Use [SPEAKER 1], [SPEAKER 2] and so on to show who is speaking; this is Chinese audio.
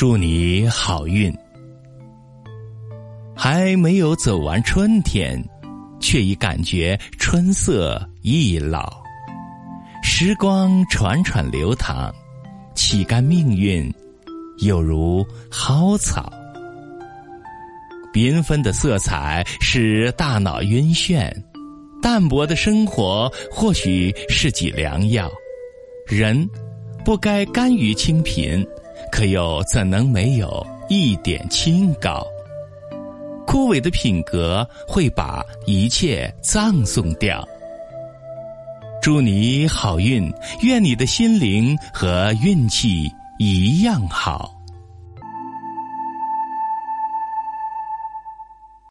[SPEAKER 1] 祝你好运。还没有走完春天，却已感觉春色易老。时光潺潺流淌，岂甘命运有如蒿草？缤纷的色彩使大脑晕眩，淡泊的生活或许是剂良药。人不该甘于清贫，可又怎能没有一点清高？枯萎的品格会把一切葬送掉。祝你好运，愿你的心灵和运气一样好。